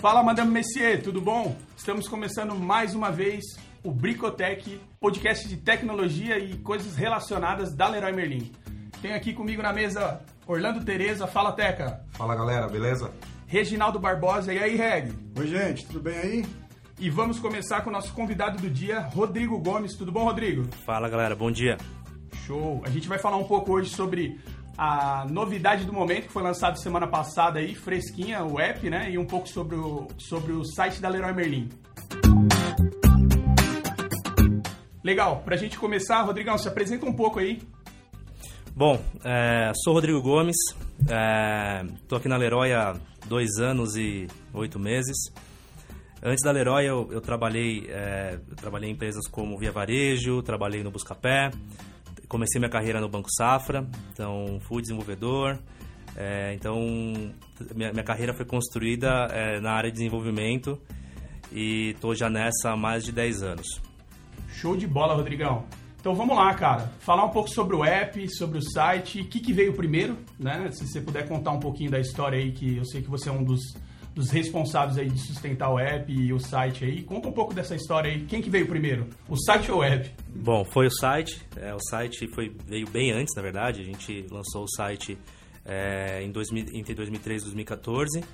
Fala, Madame Messier, tudo bom? Estamos começando mais uma vez o Bricotech, podcast de tecnologia e coisas relacionadas da Leroy Merlin. Tenho aqui comigo na mesa Orlando Tereza, fala Teca. Fala galera, beleza? Reginaldo Barbosa, e aí, Reg? Oi, gente, tudo bem aí? E vamos começar com o nosso convidado do dia, Rodrigo Gomes. Tudo bom, Rodrigo? Fala galera, bom dia. Show! A gente vai falar um pouco hoje sobre a novidade do momento que foi lançado semana passada aí, fresquinha, o app, né? E um pouco sobre o, sobre o site da Leroy Merlin. Legal, pra gente começar, Rodrigão, se apresenta um pouco aí. Bom, é, sou Rodrigo Gomes, estou aqui na Leroy há dois anos e oito meses. Antes da Leroy eu, eu trabalhei, é, eu trabalhei em empresas como Via Varejo, trabalhei no Buscapé, comecei minha carreira no Banco Safra, então fui desenvolvedor. É, então minha, minha, carreira foi construída é, na área de desenvolvimento e estou já nessa há mais de 10 anos. Show de bola, Rodrigão. Então vamos lá, cara. Falar um pouco sobre o app, sobre o site, o que, que veio primeiro, né? Se você puder contar um pouquinho da história aí, que eu sei que você é um dos, dos responsáveis aí de sustentar o app e o site aí. Conta um pouco dessa história aí. Quem que veio primeiro? O site ou o app? Bom, foi o site. É, o site foi, veio bem antes, na verdade. A gente lançou o site é, em 2000, entre 2013 e 2014.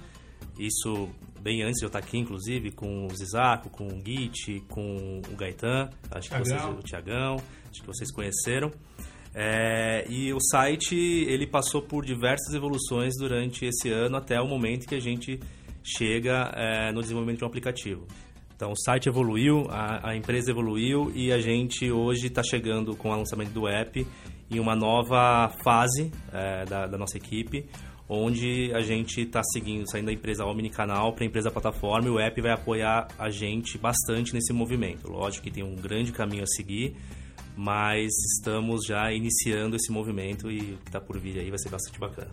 Isso bem antes de eu estar aqui, inclusive, com o Zizaco, com o Git, com o Gaetan, acho que vocês, o Tiagão, acho que vocês conheceram. É, e o site ele passou por diversas evoluções durante esse ano até o momento que a gente chega é, no desenvolvimento de um aplicativo. Então o site evoluiu, a, a empresa evoluiu e a gente hoje está chegando com o lançamento do app em uma nova fase é, da, da nossa equipe, onde a gente está seguindo, saindo da empresa omnicanal para a empresa plataforma e o app vai apoiar a gente bastante nesse movimento. Lógico que tem um grande caminho a seguir, mas estamos já iniciando esse movimento e o que está por vir aí vai ser bastante bacana.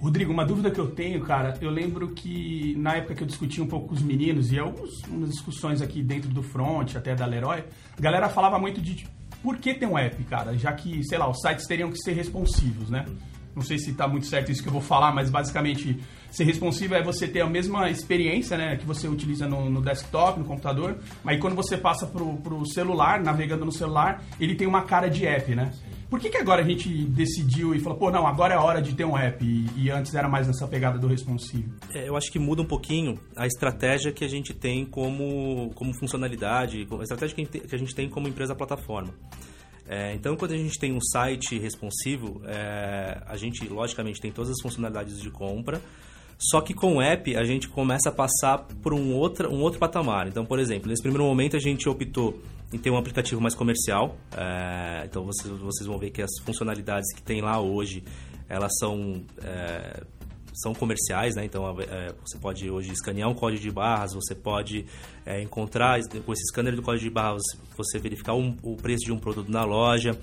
Rodrigo, uma dúvida que eu tenho, cara, eu lembro que na época que eu discutia um pouco com os meninos e algumas discussões aqui dentro do front, até da Leroy, a galera falava muito de por que tem um app, cara, já que, sei lá, os sites teriam que ser responsivos, né? Não sei se está muito certo isso que eu vou falar, mas basicamente ser responsivo é você ter a mesma experiência né, que você utiliza no, no desktop, no computador, mas quando você passa para o celular, navegando no celular, ele tem uma cara de app, né? Por que, que agora a gente decidiu e falou, pô, não, agora é hora de ter um app e, e antes era mais nessa pegada do responsivo? É, eu acho que muda um pouquinho a estratégia que a gente tem como, como funcionalidade, a estratégia que a gente tem como empresa plataforma. É, então, quando a gente tem um site responsivo, é, a gente, logicamente, tem todas as funcionalidades de compra, só que com o app a gente começa a passar por um outro, um outro patamar. Então, por exemplo, nesse primeiro momento a gente optou em ter um aplicativo mais comercial. É, então, vocês, vocês vão ver que as funcionalidades que tem lá hoje, elas são é, são comerciais, né? Então é, você pode hoje escanear um código de barras, você pode é, encontrar com esse scanner do código de barras, você verificar um, o preço de um produto na loja.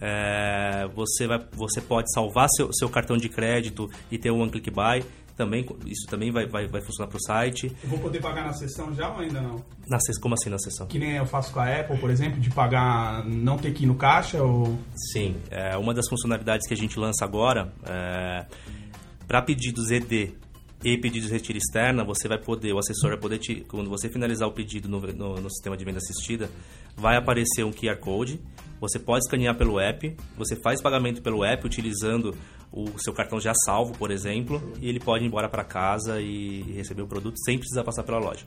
É, você, vai, você pode salvar seu, seu cartão de crédito e ter um one click buy. Também, isso também vai, vai, vai funcionar para o site. Eu vou poder pagar na sessão já ou ainda não? Na, como assim na sessão? Que nem eu faço com a Apple, por exemplo, de pagar, não ter que ir no caixa ou... Sim, é, uma das funcionalidades que a gente lança agora é, para pedidos ED e pedidos de retiro externa, você vai poder, o assessor vai poder, te, quando você finalizar o pedido no, no, no, sistema de venda assistida, vai aparecer um QR Code, você pode escanear pelo app, você faz pagamento pelo app utilizando o seu cartão já salvo, por exemplo, e ele pode ir embora para casa e receber o produto sem precisar passar pela loja.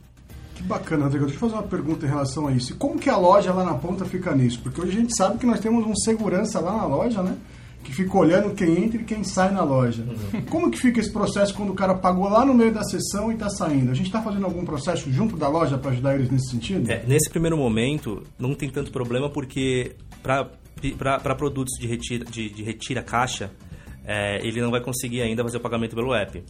Que bacana, Rodrigo. Deixa eu fazer uma pergunta em relação a isso. E como que a loja lá na ponta fica nisso? Porque hoje a gente sabe que nós temos um segurança lá na loja, né? que fica olhando quem entra e quem sai na loja. Uhum. Como que fica esse processo quando o cara pagou lá no meio da sessão e está saindo? A gente está fazendo algum processo junto da loja para ajudar eles nesse sentido? É, nesse primeiro momento, não tem tanto problema porque para produtos de retira, de, de retira caixa, é, ele não vai conseguir ainda fazer o pagamento pelo app.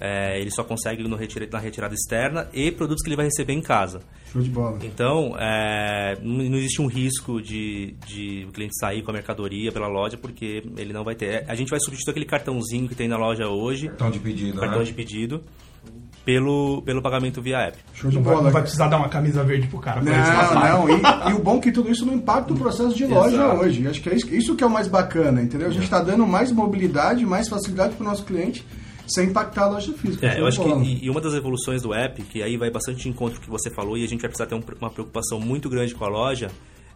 É, ele só consegue no retira, na retirada externa e produtos que ele vai receber em casa. Show de bola. Então, é, não, existe um risco de, de o cliente sair com a mercadoria pela loja, porque ele não vai ter. A gente vai substituir aquele cartãozinho que tem na loja hoje. Cartão de pedido, Cartão né? de pedido. Pelo, pelo pagamento via app. Show de não bola. Vai, não vai precisar dar uma camisa verde pro cara. Não, não. E, e, o bom é que tudo isso não impacta o processo de loja Exato. hoje. Acho que é isso, isso que é o mais bacana, entendeu? A gente está dando mais mobilidade, mais facilidade para o nosso cliente sem impactar a loja física. É, eu acho que e, e, uma das evoluções do app, que aí vai bastante de encontro com o que você falou, e a gente vai precisar ter um, uma preocupação muito grande com a loja,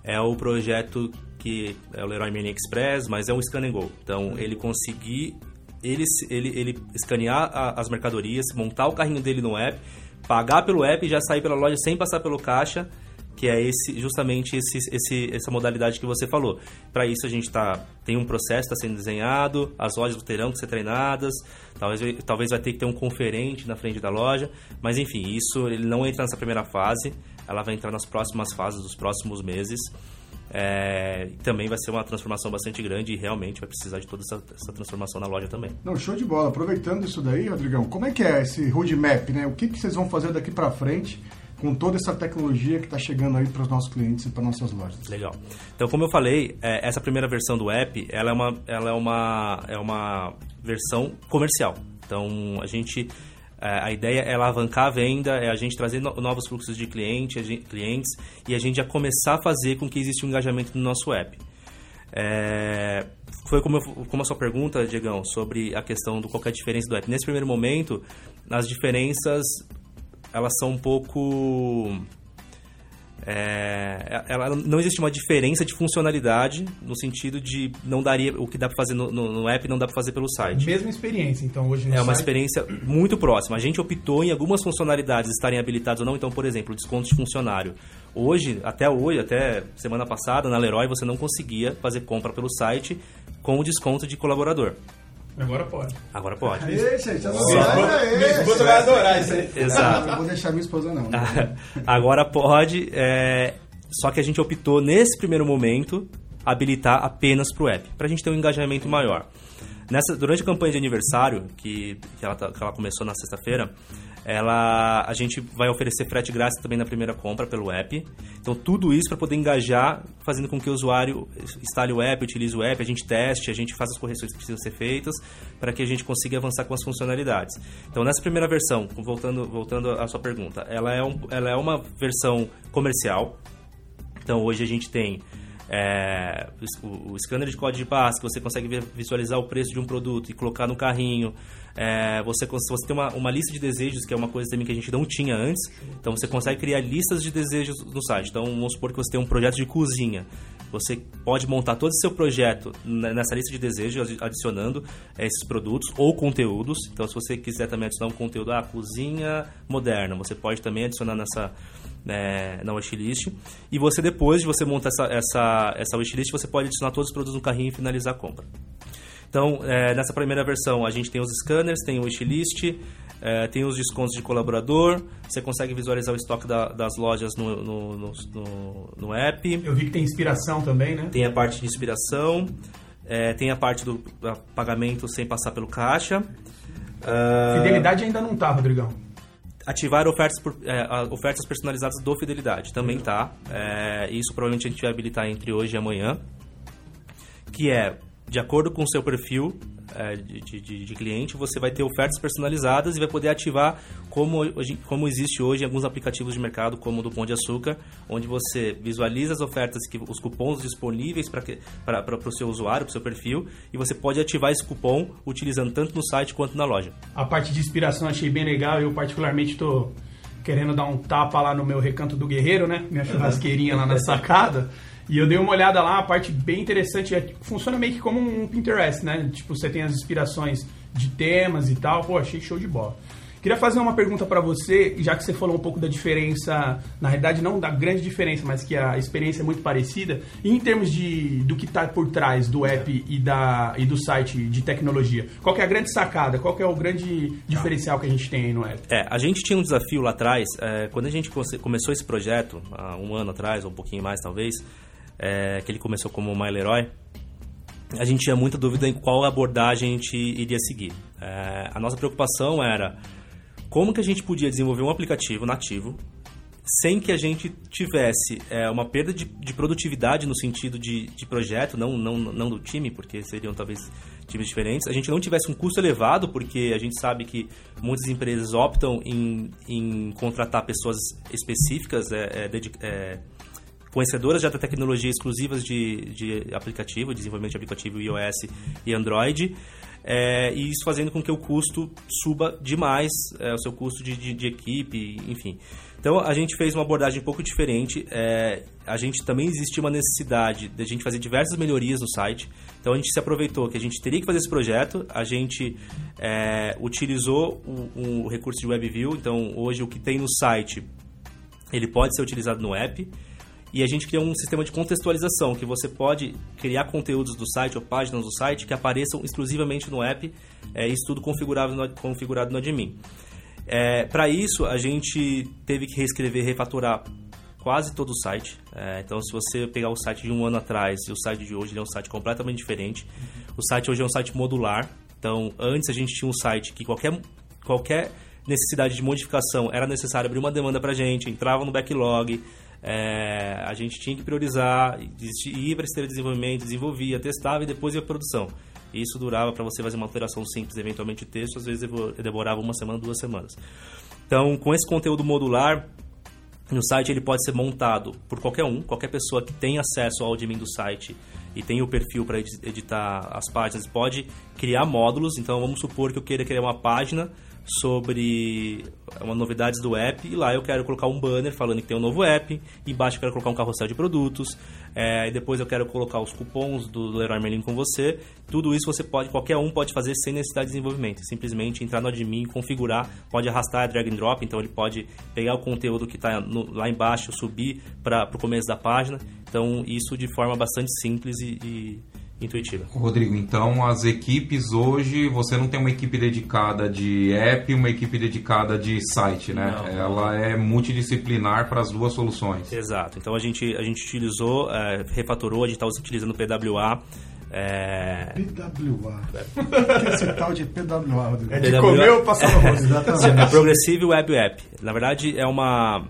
é o projeto que é o Leroy Mini Express, mas é um scan and go. Então, ele conseguir ele, ele, ele escanear a, as mercadorias, montar o carrinho dele no app, pagar pelo app e já sair pela loja sem passar pelo caixa, que é esse justamente esse, esse, essa modalidade que você falou. Para isso a gente tá, tem um processo está sendo desenhado, as lojas terão que ser treinadas, talvez, talvez vai ter que ter um conferente na frente da loja, mas enfim, isso ele não entra nessa primeira fase, ela vai entrar nas próximas fases dos próximos meses. É, também vai ser uma transformação bastante grande e realmente vai precisar de toda essa, essa, transformação na loja também. Não, show de bola. Aproveitando isso daí, Rodrigão, como é que é esse roadmap, né? O que, que vocês vão fazer daqui para frente com toda essa tecnologia que está chegando aí para os nossos clientes e para nossas lojas? Legal. Então, como eu falei, é, essa primeira versão do app, ela é uma, ela é uma, é uma versão comercial. Então, a gente a ideia é alavancar a venda, é a gente trazer novos fluxos de cliente, clientes e a gente já começar a fazer com que exista um engajamento no nosso app. É, foi como, eu, como a sua pergunta, Diegão, sobre a questão do qual é a diferença do app. Nesse primeiro momento, as diferenças elas são um pouco é, ela não existe uma diferença de funcionalidade no sentido de não daria o que dá para fazer no, no, no, app não dá para fazer pelo site. Mesma experiência, então hoje é uma experiência muito próxima. A gente optou em algumas funcionalidades estarem habilitadas ou não. Então, por exemplo, desconto de funcionário. Hoje, até hoje, até semana passada na Leroy você não conseguia fazer compra pelo site com o desconto de colaborador. Agora pode. Agora pode. Aí, gente, a minha esposa vai adorar isso aí. Exato. Não vou deixar minha esposa, não. Agora pode, é... só que a gente optou nesse primeiro momento habilitar apenas para o app, para a gente ter um engajamento maior. Nessa, durante a campanha de aniversário, que, que, ela, tá, que ela começou na sexta-feira, ela a gente vai oferecer frete grátis também na primeira compra pelo app. Então tudo isso para poder engajar, fazendo com que o usuário instale o app, utilize o app, a gente teste, a gente faça as correções que precisam ser feitas para que a gente consiga avançar com as funcionalidades. Então nessa primeira versão, voltando voltando à sua pergunta, ela é, um, ela é uma versão comercial. Então hoje a gente tem é, o, o, scanner de código de barras, que você consegue visualizar o preço de um produto e colocar no carrinho. É, você, você tem uma, uma lista de desejos, que é uma coisa também que a gente não tinha antes. Então você consegue criar listas de desejos no site. Então vamos supor que você tem um projeto de cozinha. Você pode montar todo o seu projeto nessa lista de desejos, adicionando esses produtos ou conteúdos. Então, se você quiser também adicionar um conteúdo, ah, cozinha moderna, você pode também adicionar nessa, né, na wishlist. E você, depois de você montar essa, essa, essa wishlist, você pode adicionar todos os produtos no carrinho e finalizar a compra. Então, é, nessa primeira versão, a gente tem os scanners, tem o wishlist, é, tem os descontos de colaborador, você consegue visualizar o estoque da, das lojas no, no, no, no, app. Eu vi que tem inspiração também, né? Tem a parte de inspiração, é, tem a parte do pagamento sem passar pelo caixa. Fidelidade ainda não tá, Rodrigão. Ativar ofertas, por, é, ofertas personalizadas do Fidelidade também tá. É, isso provavelmente a gente vai habilitar entre hoje e amanhã. Que é, de acordo com o seu perfil, de, de, de, cliente, você vai ter ofertas personalizadas e vai poder ativar como, como existe hoje em alguns aplicativos de mercado, como o do Pão de Açúcar, onde você visualiza as ofertas, que, os cupons disponíveis para o seu usuário, para o seu perfil, e você pode ativar esse cupom utilizando tanto no site quanto na loja. A parte de inspiração achei bem legal, eu particularmente estou querendo dar um tapa lá no meu recanto do guerreiro, né? Minha churrasqueirinha lá na sacada. E eu dei uma olhada lá, a parte bem interessante, é, funciona meio que como um Pinterest, né? Tipo, você tem as inspirações de temas e tal. Pô, achei show de bola. Queria fazer uma pergunta para você, já que você falou um pouco da diferença, na realidade não da grande diferença, mas que a experiência é muito parecida, em termos de, do que está por trás do app e, da, e do site de tecnologia, qual é a grande sacada, qual é o grande diferencial que a gente tem aí no app? É, a gente tinha um desafio lá atrás, é, quando a gente começou esse projeto, há um ano atrás, ou um pouquinho mais talvez, é, que ele começou como My Leroy, a gente tinha muita dúvida em qual abordagem a gente iria seguir. É, a nossa preocupação era como que a gente podia desenvolver um aplicativo nativo sem que a gente tivesse é, uma perda de, de, produtividade no sentido de, de projeto, não, não, não do time, porque seriam talvez times diferentes. A gente não tivesse um custo elevado, porque a gente sabe que muitas empresas optam em, em contratar pessoas específicas, é, é, é conhecedoras já da tecnologia exclusivas de, de aplicativo, desenvolvimento de aplicativo iOS e Android. é, e isso fazendo com que o custo suba demais, é, o seu custo de, de, de, equipe, enfim. Então a gente fez uma abordagem um pouco diferente. É, a gente também existia uma necessidade de a gente fazer diversas melhorias no site. Então a gente se aproveitou que a gente teria que fazer esse projeto, a gente é, utilizou o, o recurso de WebView. Então hoje o que tem no site ele pode ser utilizado no app. E a gente criou um sistema de contextualização, que você pode criar conteúdos do site ou páginas do site que apareçam exclusivamente no app, é, isso tudo configurado no, configurado no admin. É, Para isso, a gente teve que reescrever, refaturar quase todo o site. É, então, se você pegar o site de um ano atrás e o site de hoje, ele é um site completamente diferente. O site hoje é um site modular. Então, antes a gente tinha um site que qualquer, qualquer necessidade de modificação era necessário abrir uma demanda para a gente, entrava no backlog, é, a gente tinha que priorizar, ir para esteira de desenvolvimento, desenvolvia, testava e depois ia para produção. Isso durava para você fazer uma alteração simples, eventualmente texto, às vezes demorava uma semana, duas semanas. Então, com esse conteúdo modular, no site ele pode ser montado por qualquer um, qualquer pessoa que tem acesso ao admin do site e tem o perfil para editar as páginas, pode criar módulos. Então, vamos supor que eu queira criar uma página sobre uma novidades do app e lá eu quero colocar um banner falando que tem um novo app, embaixo eu quero colocar um carrossel de produtos, é, e depois eu quero colocar os cupons do Leroy Merlin com você. Tudo isso você pode, qualquer um pode fazer sem necessidade de desenvolvimento, simplesmente entrar no admin, configurar, pode arrastar drag and drop, então ele pode pegar o conteúdo que está lá embaixo, subir para o começo da página. Então isso de forma bastante simples e, e intuitiva. Rodrigo, então as equipes hoje, você não tem uma equipe dedicada de app e uma equipe dedicada de site, né? Não, Ela é multidisciplinar para as duas soluções. Exato. Então a gente, a gente utilizou, é, refatorou, a gente está utilizando PWA. É... PWA. O que é esse tal de PWA, Rodrigo? É de PWA... comer ou passar no rosto? Exatamente. É Progressive Web App. Na verdade, é uma...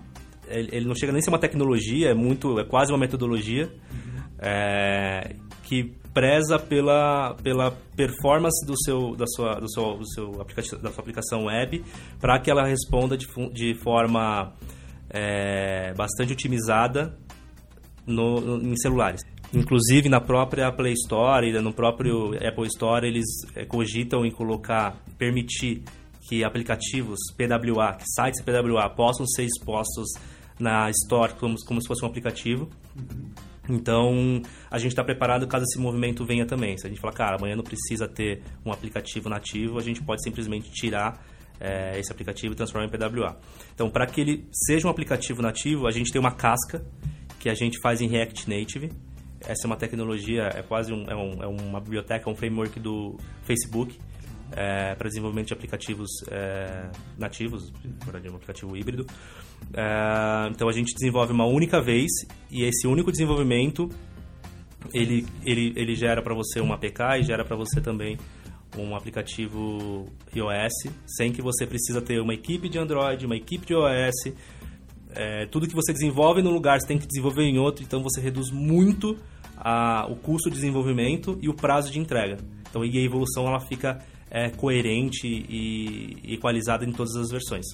Ele não chega nem a ser uma tecnologia, é muito, é quase uma metodologia uhum. é, que preza pela, pela performance do seu, da, sua, do seu, do seu aplicativo, da sua aplicação web para que ela responda de, de forma é, bastante otimizada no, no, em celulares. Inclusive na própria Play Store e no próprio Apple Store eles é, cogitam em colocar, permitir que aplicativos PWA, que sites PWA possam ser expostos na Store como, como se fosse um aplicativo. Então, a gente está preparado caso esse movimento venha também. Se a gente falar, cara, amanhã não precisa ter um aplicativo nativo, a gente pode simplesmente tirar é, esse aplicativo e transformar em PWA. Então, para que ele seja um aplicativo nativo, a gente tem uma casca que a gente faz em React Native. Essa é uma tecnologia, é quase um, é, um, é uma biblioteca, um framework do Facebook é, para desenvolvimento de aplicativos é, nativos, um aplicativo híbrido. É, então a gente desenvolve uma única vez e esse único desenvolvimento ele, ele, ele gera para você uma APK e gera para você também um aplicativo iOS, sem que você precisa ter uma equipe de Android, uma equipe de iOS. É, tudo que você desenvolve num lugar, você tem que desenvolver em outro, então você reduz muito a, o custo de desenvolvimento e o prazo de entrega. Então, e a evolução ela fica é, coerente e equalizada em todas as versões.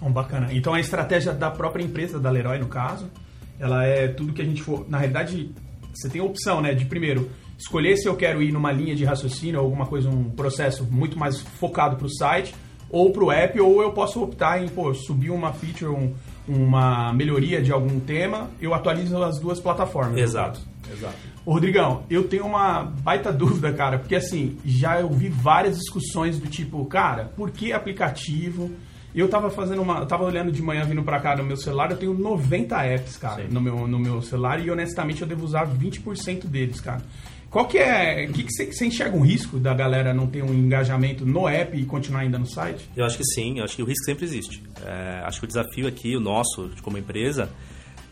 Bom, bacana. Então a estratégia da própria empresa, da Leroy no caso, ela é tudo que a gente for. Na realidade, você tem a opção, né? De primeiro escolher se eu quero ir numa linha de raciocínio, alguma coisa, um processo muito mais focado para o site ou para o app, ou eu posso optar em pô, subir uma feature, um, uma melhoria de algum tema, eu atualizo as duas plataformas. Exato. Exato. Ô, Rodrigão, eu tenho uma baita dúvida, cara, porque assim, já eu vi várias discussões do tipo, cara, por que aplicativo? Eu tava fazendo uma. Eu tava olhando de manhã vindo pra cá no meu celular, eu tenho 90 apps, cara, no meu, no meu celular, e honestamente eu devo usar 20% deles, cara. Qual que é. O que, que você, você enxerga um risco da galera não ter um engajamento no app e continuar ainda no site? Eu acho que sim, eu acho que o risco sempre existe. É, acho que o desafio aqui, o nosso, como empresa,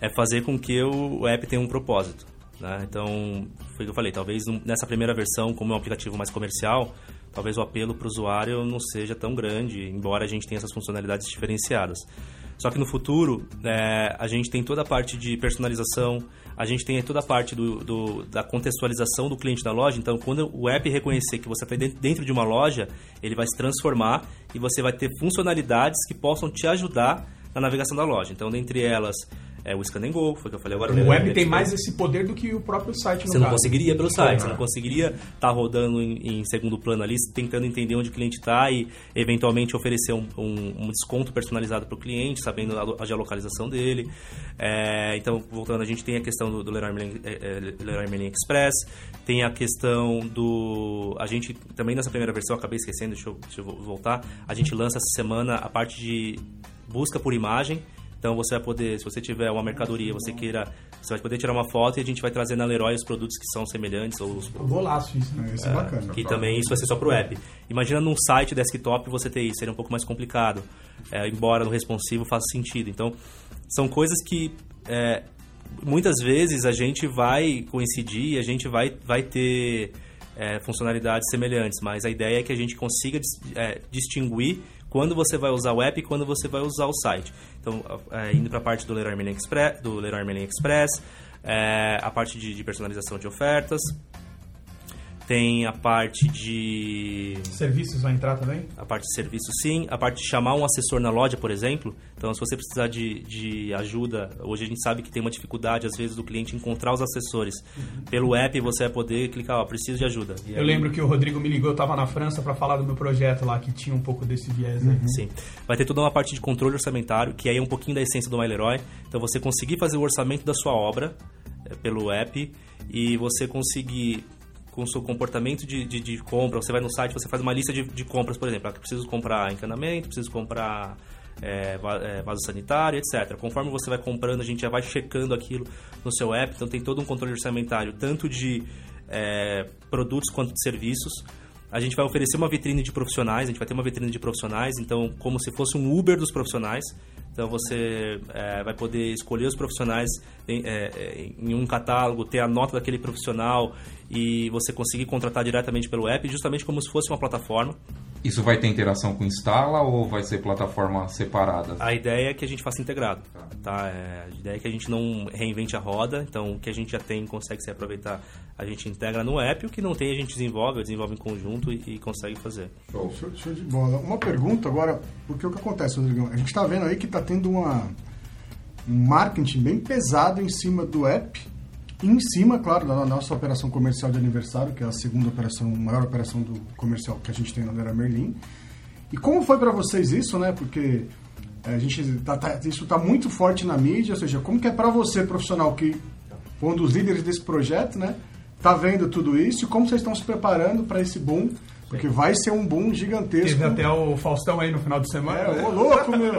é fazer com que o app tenha um propósito. Né? Então, foi o que eu falei, talvez nessa primeira versão, como é um aplicativo mais comercial, talvez o apelo para o usuário não seja tão grande, embora a gente tenha essas funcionalidades diferenciadas. Só que no futuro, é, a gente tem toda a parte de personalização, a gente tem toda a parte do, do, da contextualização do cliente na loja. Então, quando o app reconhecer que você está dentro de uma loja, ele vai se transformar e você vai ter funcionalidades que possam te ajudar na navegação da loja. Então, dentre elas, é o Scan Go, foi o que eu falei agora. O web tem mais esse poder do que o próprio site, no Você não caso. conseguiria pelo site, você não conseguiria estar rodando em, em segundo plano ali, tentando entender onde o cliente está e eventualmente oferecer um, um- um desconto personalizado para o cliente, sabendo a geolocalização dele. É, então, voltando, a gente tem a questão do, do Leroy, Merlin, é, é, Leroy Merlin Express, tem a questão do... A gente, também nessa primeira versão, acabei esquecendo, deixa eu, deixa eu voltar, a gente lança essa semana a parte de busca por imagem, então você vai poder, se você tiver uma mercadoria, você queira, você vai poder tirar uma foto e a gente vai trazer na Leroy os produtos que são semelhantes ou os Golaço isso, né? É, Isso é bacana. que também isso vai ser só pro app. Imagina num site desktop você ter isso, seria um pouco mais complicado. É, embora no responsivo faça sentido. Então, são coisas que é, muitas vezes a gente vai coincidir, a gente vai, vai ter é, funcionalidades semelhantes, mas a ideia é que a gente consiga é, distinguir quando você vai usar o app e quando você vai usar o site. Então, é, indo para a parte do Leroy Merlin Express, do Leroy Merlin Express é, a parte de, de personalização de ofertas, tem a parte de Serviços vai entrar também? a parte de serviço sim, a parte de chamar um assessor na loja, por exemplo. Então, se você precisar de, de ajuda, hoje a gente sabe que tem uma dificuldade, às vezes, do cliente encontrar os assessores. Pelo app, você vai poder clicar, ó, preciso de ajuda. E Eu aí- lembro que o Rodrigo me ligou, eu tava na França pra falar do meu projeto lá, que tinha um pouco desse viés aí. Sim. Vai ter toda uma parte de controle orçamentário, que aí é um pouquinho da essência do MyLeroy. Então, você conseguir fazer o orçamento da sua obra eh, pelo app e você conseguir, com o seu comportamento de, de, de compra, você vai no site, você faz uma lista de, de compras, por exemplo. Ah, preciso comprar encanamento, preciso comprar va- eh, vaso sanitário, etc. Conforme você vai comprando, a gente já vai checando aquilo no seu app. Então, tem todo um controle orçamentário, tanto de eh, produtos quanto de serviços. A gente vai oferecer uma vitrine de profissionais, a gente vai ter uma vitrine de profissionais, então como se fosse um Uber dos profissionais. Então você é, vai poder escolher os profissionais em, é, é, em um catálogo, ter a nota daquele profissional e você conseguir contratar diretamente pelo app, justamente como se fosse uma plataforma. Isso vai ter interação com Instala ou vai ser plataforma separada? A ideia é que a gente faça integrado. Tá? É, a ideia é que a gente não reinvente a roda, então o que a gente já tem consegue se aproveitar, a gente integra no app, o que não tem a gente desenvolve, desenvolve em conjunto e, e consegue fazer. Show, show de bola. Uma pergunta agora, porque o que acontece, Rodrigão? A gente está vendo aí que está tendo uma, um marketing bem pesado em cima do app, e em cima, claro, da nossa operação comercial de aniversário, que é a segunda operação, maior operação do comercial que a gente tem na Leroy Merlin. E como foi para vocês isso, né? Porque é, a gente tá, tá- isso está muito forte na mídia, ou seja, como que é para você, profissional, que foi um dos líderes desse projeto, né? Tá vendo tudo isso e como vocês estão se preparando para esse boom? Porque vai ser um boom gigantesco. Teve até o Faustão aí no final de semana. É, né? ô louco, meu!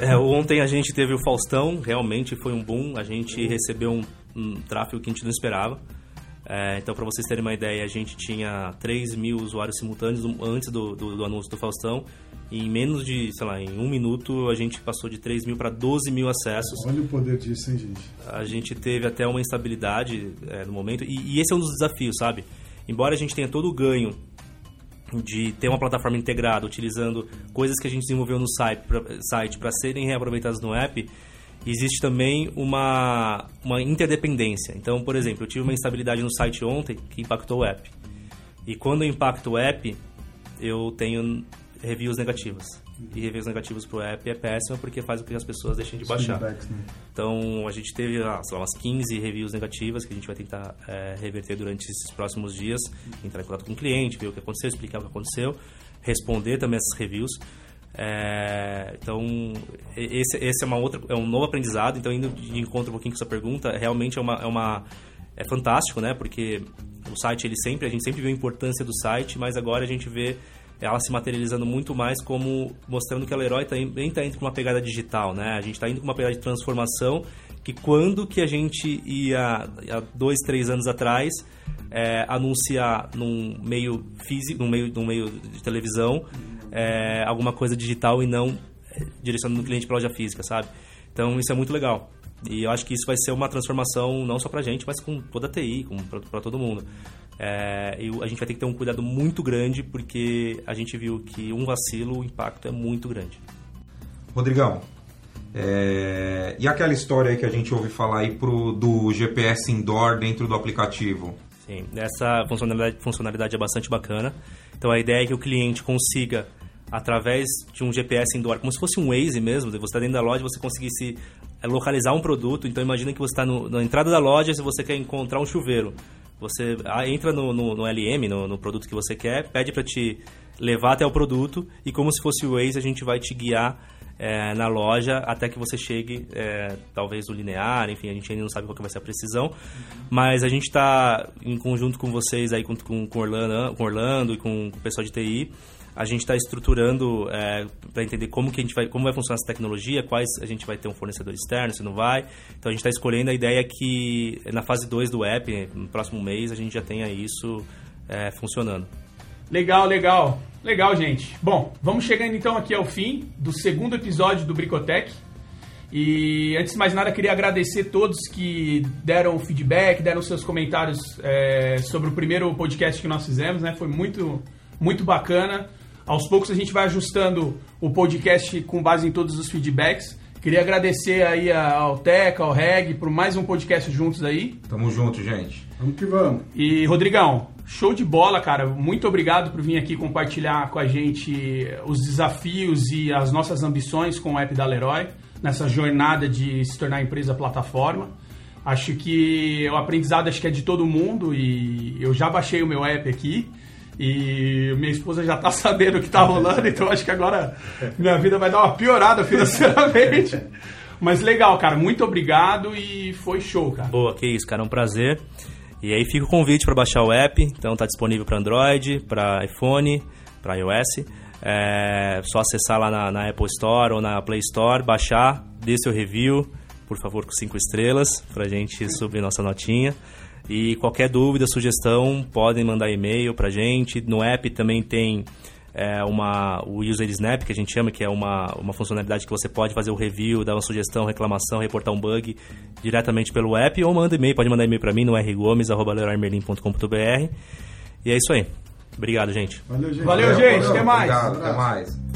É, ontem a gente teve o Faustão, realmente foi um boom. A gente recebeu um, um tráfego que a gente não esperava. É, então, para vocês terem uma ideia, a gente tinha 3 mil usuários simultâneos antes do, do- do anúncio do Faustão. Em menos de, sei lá, em um minuto, a gente passou de 3 mil para 12 mil acessos. Olha o poder disso, hein, gente? A gente teve até uma instabilidade é, no momento. E, e esse é um dos desafios, sabe? Embora a gente tenha todo o ganho de ter uma plataforma integrada, utilizando coisas que a gente desenvolveu no site para serem reaproveitadas no app, existe também uma, uma interdependência. Então, por exemplo, eu tive uma instabilidade no site ontem que impactou o app. E quando eu impacto o app, eu tenho reviews negativas. E reviews negativos pro app é péssimo porque faz com que as pessoas deixem de baixar. Feedbacks, né? Então, a gente teve ah, lá, umas 15 reviews negativas que a gente vai tentar é, reverter durante esses próximos dias. Entrar em contato com o cliente, ver o que aconteceu, explicar o que aconteceu, responder também essas reviews. É, então, esse, esse é, uma outra, é um novo aprendizado. Então, indo de encontro um pouquinho com essa pergunta, realmente é uma... É uma é fantástico, né? Porque o site, ele sempre, a gente sempre viu a importância do site, mas agora a gente vê ela se materializando muito mais como mostrando que a Leroy também está indo com uma pegada digital, né? A gente está indo com uma pegada de transformação que quando que a gente ia há dois, três anos atrás é, anunciar num meio físico, num meio, num meio de televisão é, alguma coisa digital e não é, direcionando o cliente para loja física, sabe? Então isso é muito legal. E eu acho que isso vai ser uma transformação não só pra gente, mas com toda a TI, para todo mundo. É, e a gente vai ter que ter um cuidado muito grande, porque a gente viu que um vacilo, o impacto é muito grande. Rodrigão, é, e aquela história aí que a gente ouve falar aí pro, do GPS indoor dentro do aplicativo? Sim, essa funcionalidade, funcionalidade é bastante bacana. Então a ideia é que o cliente consiga, através de um GPS indoor, como se fosse um Waze mesmo, você está dentro da loja, você conseguisse é localizar um produto. Então imagina que você está na entrada da loja se você quer encontrar um chuveiro. Você ah, entra no, no, no LM, no, no, produto que você quer, pede para te levar até o produto e como se fosse o Waze, a gente vai te guiar é, na loja até que você chegue, é, talvez no linear, enfim, a gente ainda não sabe qual vai ser a precisão, mas a gente está em conjunto com vocês aí, com, com, com, Orlando, com Orlando e com o pessoal de TI, a gente está estruturando é, para entender como que a gente vai, como vai funcionar essa tecnologia, quais a gente vai ter um fornecedor externo, se não vai. Então a gente está escolhendo a ideia que na fase 2 do app, no próximo mês, a gente já tenha isso é, funcionando. Legal, legal. Legal, gente. Bom, vamos chegando então aqui ao fim do segundo episódio do Bricotech. E antes de mais nada, queria agradecer todos que deram feedback, deram seus comentários é, sobre o primeiro podcast que nós fizemos, né? Foi muito, muito bacana. Aos poucos a gente vai ajustando o podcast com base em todos os feedbacks. Queria agradecer aí ao Teca, ao Reg, por mais um podcast juntos aí. Tamo junto, gente. Vamos que vamos. E, Rodrigão, show de bola, cara. Muito obrigado por vir aqui compartilhar com a gente os desafios e as nossas ambições com o app da Leroy, nessa jornada de se tornar empresa plataforma. Acho que o aprendizado acho que é de todo mundo e eu já baixei o meu app aqui. E minha esposa já tá sabendo o que tá rolando, então acho que agora minha vida vai dar uma piorada financeiramente. Mas legal, cara, muito obrigado e foi show, cara. Boa, que isso, cara, é um prazer. E aí fica o convite para baixar o app, então tá disponível para Android, para iPhone, para iOS. É só acessar lá na, na, Apple Store ou na Play Store, baixar, dê seu review, por favor, com cinco estrelas, pra gente subir nossa notinha. E qualquer dúvida, sugestão, podem mandar e-mail pra gente. No app também tem é, uma, o User Snap, que a gente chama, que é uma, uma funcionalidade que você pode fazer o review, dar uma sugestão, reclamação, reportar um bug diretamente pelo app ou manda e-mail, pode mandar e-mail para mim no rgomes.com.br. E é isso aí. Obrigado, gente. Valeu, gente. Valeu, gente. Até mais. Obrigado, até mais.